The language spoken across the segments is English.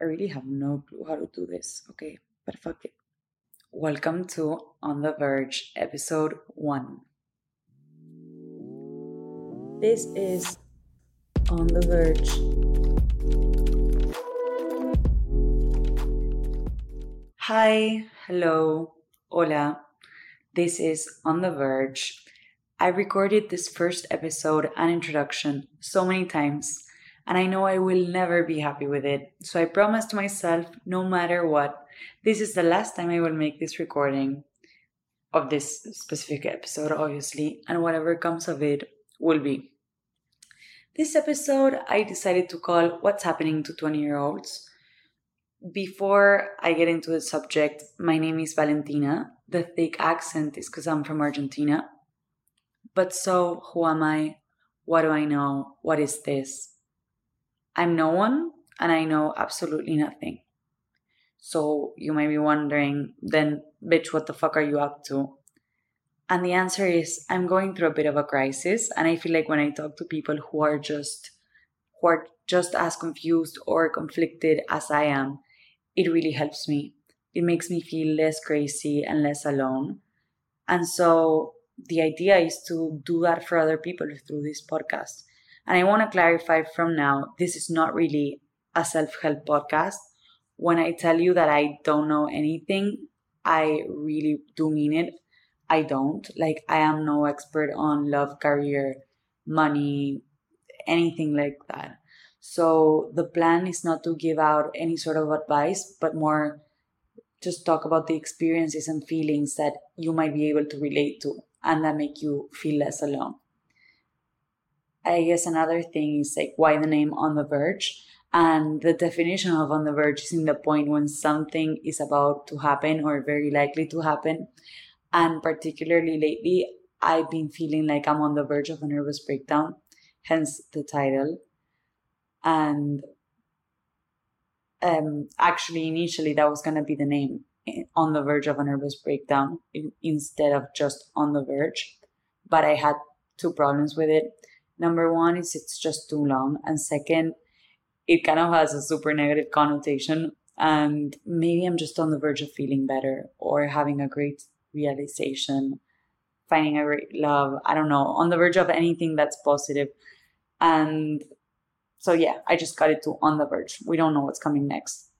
I really have no clue how to do this. Okay, but fuck it. Welcome to On the Verge, episode one. This is On the Verge. Hi, hello, hola. This is On the Verge. I recorded this first episode and introduction so many times and I know I will never be happy with it. So I promised myself, no matter what, this is the last time I will make this recording of this specific episode, obviously, and whatever comes of it will be. This episode I decided to call What's Happening to 20 Year Olds. Before I get into the subject, my name is Valentina. The thick accent is because I'm from Argentina. But so, who am I? What do I know? What is this? I'm no one and I know absolutely nothing. So you may be wondering, then, bitch, what the fuck are you up to? And the answer is, I'm going through a bit of a crisis. And I feel like when I talk to people who are just, who are just as confused or conflicted as I am, it really helps me. It makes me feel less crazy and less alone. And so the idea is to do that for other people through this podcast. And I want to clarify from now this is not really a self help podcast. When I tell you that I don't know anything, I really do mean it. I don't. Like, I am no expert on love, career, money, anything like that. So, the plan is not to give out any sort of advice, but more just talk about the experiences and feelings that you might be able to relate to and that make you feel less alone. I guess another thing is like why the name on the verge. And the definition of on the verge is in the point when something is about to happen or very likely to happen. And particularly lately, I've been feeling like I'm on the verge of a nervous breakdown, hence the title. And um, actually, initially, that was going to be the name eh, on the verge of a nervous breakdown instead of just on the verge. But I had two problems with it. Number one is it's just too long. And second, it kind of has a super negative connotation. And maybe I'm just on the verge of feeling better or having a great realization, finding a great love. I don't know, on the verge of anything that's positive. And so, yeah, I just got it to on the verge. We don't know what's coming next.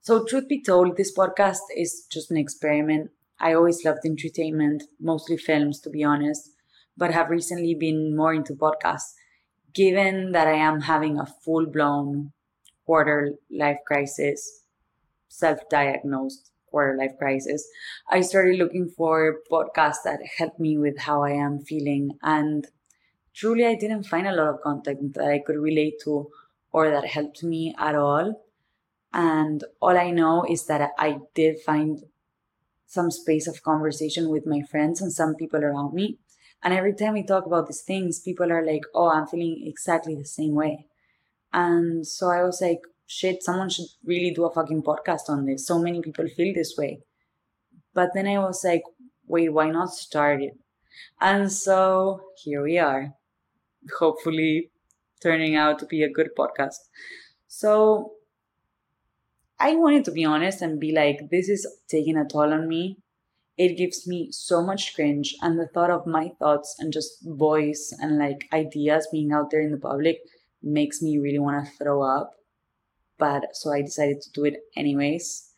So, truth be told, this podcast is just an experiment. I always loved entertainment, mostly films, to be honest but have recently been more into podcasts. Given that I am having a full blown quarter life crisis, self diagnosed quarter life crisis, I started looking for podcasts that help me with how I am feeling. And truly, I didn't find a lot of content that I could relate to or that helped me at all. And all I know is that I did find some space of conversation with my friends and some people around me and every time we talk about these things, people are like, oh, I'm feeling exactly the same way. And so I was like, shit, someone should really do a fucking podcast on this. So many people feel this way. But then I was like, wait, why not start it? And so here we are, hopefully turning out to be a good podcast. So I wanted to be honest and be like, this is taking a toll on me it gives me so much cringe and the thought of my thoughts and just voice and like ideas being out there in the public makes me really want to throw up. But so i decided to do it anyways.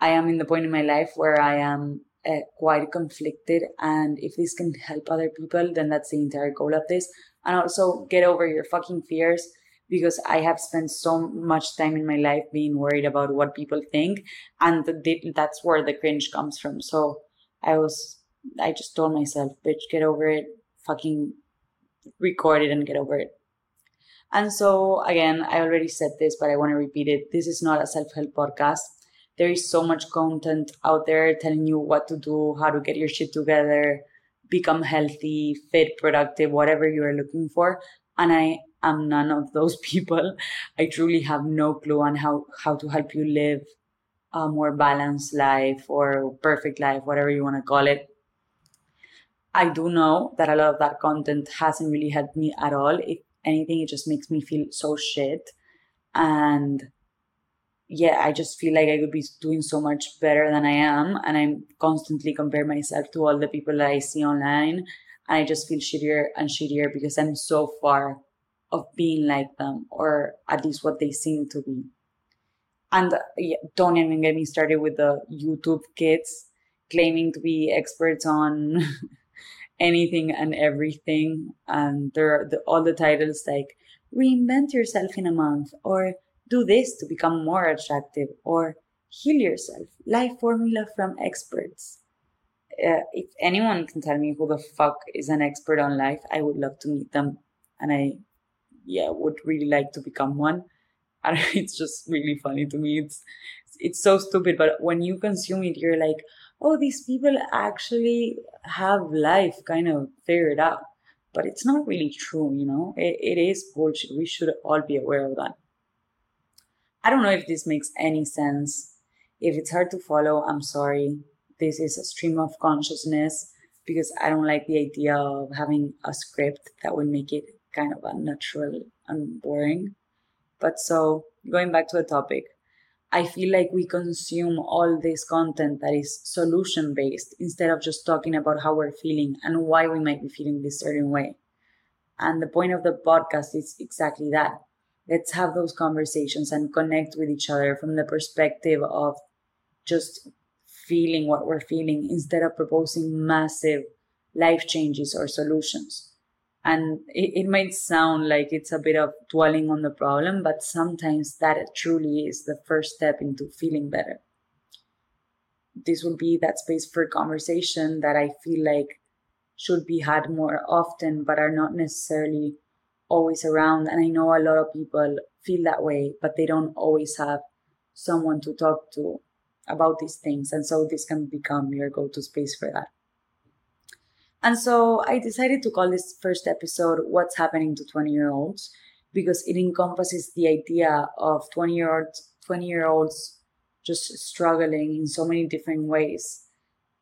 I am in the point in my life where i am uh, quite conflicted and if this can help other people then that's the entire goal of this. And also get over your fucking fears because I have spent so much time in my life being worried about what people think, and that's where the cringe comes from. So I was, I just told myself, bitch, get over it, fucking record it and get over it. And so, again, I already said this, but I want to repeat it. This is not a self help podcast. There is so much content out there telling you what to do, how to get your shit together, become healthy, fit, productive, whatever you are looking for. And I am none of those people. I truly have no clue on how, how to help you live a more balanced life or perfect life, whatever you want to call it. I do know that a lot of that content hasn't really helped me at all. If anything, it just makes me feel so shit. And yeah, I just feel like I could be doing so much better than I am. And I'm constantly compare myself to all the people that I see online. And I just feel shittier and shittier because I'm so far of being like them, or at least what they seem to be. And yeah, don't even get me started with the YouTube kids claiming to be experts on anything and everything. And there are the, all the titles like reinvent yourself in a month or do this to become more attractive or heal yourself. Life formula from experts. Uh, if anyone can tell me who the fuck is an expert on life, I would love to meet them. And I, yeah, would really like to become one. And it's just really funny to me. It's, it's so stupid. But when you consume it, you're like, oh, these people actually have life kind of figured out. But it's not really true, you know? it, it is bullshit. We should all be aware of that. I don't know if this makes any sense. If it's hard to follow, I'm sorry. This is a stream of consciousness because I don't like the idea of having a script that would make it kind of unnatural and boring. But so going back to the topic, I feel like we consume all this content that is solution based instead of just talking about how we're feeling and why we might be feeling this certain way. And the point of the podcast is exactly that let's have those conversations and connect with each other from the perspective of just feeling what we're feeling instead of proposing massive life changes or solutions. And it, it might sound like it's a bit of dwelling on the problem, but sometimes that truly is the first step into feeling better. This will be that space for conversation that I feel like should be had more often, but are not necessarily always around. And I know a lot of people feel that way, but they don't always have someone to talk to about these things. And so this can become your go to space for that. And so I decided to call this first episode What's Happening to 20 Year Olds because it encompasses the idea of 20 year olds 20 year olds just struggling in so many different ways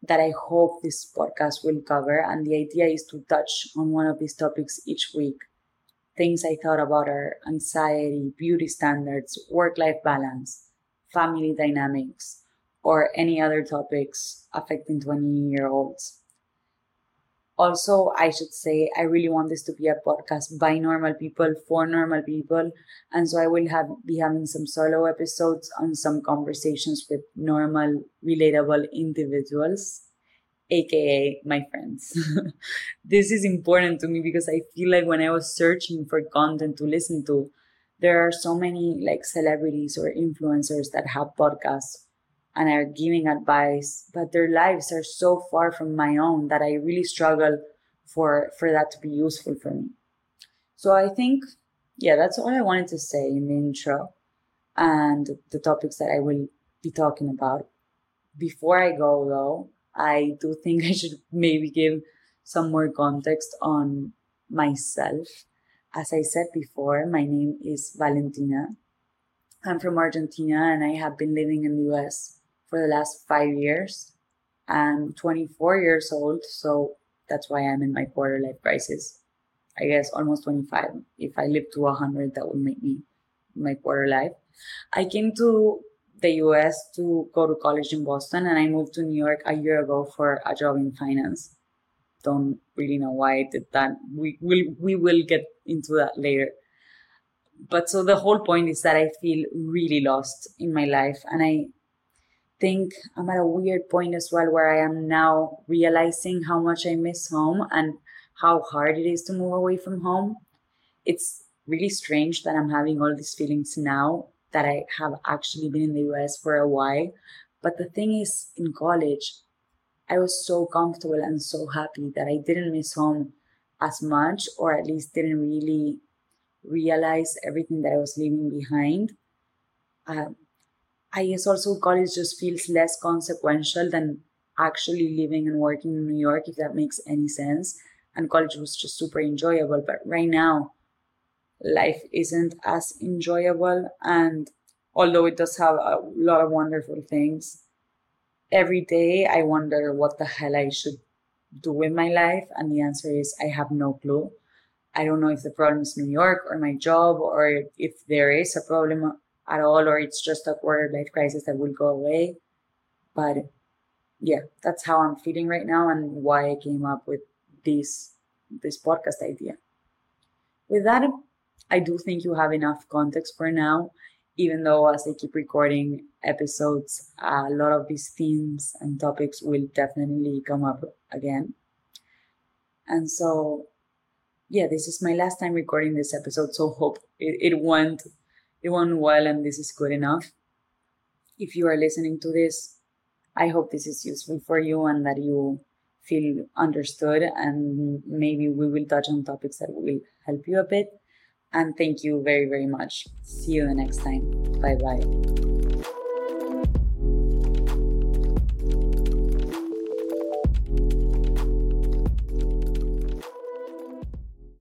that I hope this podcast will cover. And the idea is to touch on one of these topics each week things I thought about are anxiety, beauty standards, work life balance, family dynamics, or any other topics affecting 20 year olds. Also, I should say, I really want this to be a podcast by normal people for normal people. And so I will have be having some solo episodes on some conversations with normal, relatable individuals aka my friends. this is important to me because I feel like when I was searching for content to listen to, there are so many like celebrities or influencers that have podcasts and are giving advice, but their lives are so far from my own that I really struggle for for that to be useful for me. So I think yeah, that's all I wanted to say in the intro and the topics that I will be talking about. Before I go though, I do think I should maybe give some more context on myself. As I said before, my name is Valentina. I'm from Argentina and I have been living in the US for the last five years. I'm 24 years old, so that's why I'm in my quarter life crisis. I guess almost 25. If I live to 100, that would make me my quarter life. I came to the US to go to college in Boston, and I moved to New York a year ago for a job in finance. Don't really know why I did that. We will we will get into that later. But so the whole point is that I feel really lost in my life, and I think I'm at a weird point as well where I am now realizing how much I miss home and how hard it is to move away from home. It's really strange that I'm having all these feelings now that I have actually been in the US for a while. But the thing is, in college, I was so comfortable and so happy that I didn't miss home as much, or at least didn't really realize everything that I was leaving behind. Um, I guess also college just feels less consequential than actually living and working in New York, if that makes any sense. And college was just super enjoyable. But right now, life isn't as enjoyable. And although it does have a lot of wonderful things, every day I wonder what the hell I should do with my life. And the answer is I have no clue. I don't know if the problem is New York or my job or if there is a problem at all or it's just a quarter life crisis that will go away. But yeah, that's how I'm feeling right now and why I came up with this this podcast idea. With that, I do think you have enough context for now, even though as I keep recording episodes, a lot of these themes and topics will definitely come up again. And so, yeah, this is my last time recording this episode, so hope it, it went it went well and this is good enough. If you are listening to this, I hope this is useful for you and that you feel understood and maybe we will touch on topics that will help you a bit. And thank you very, very much. See you the next time. Bye bye.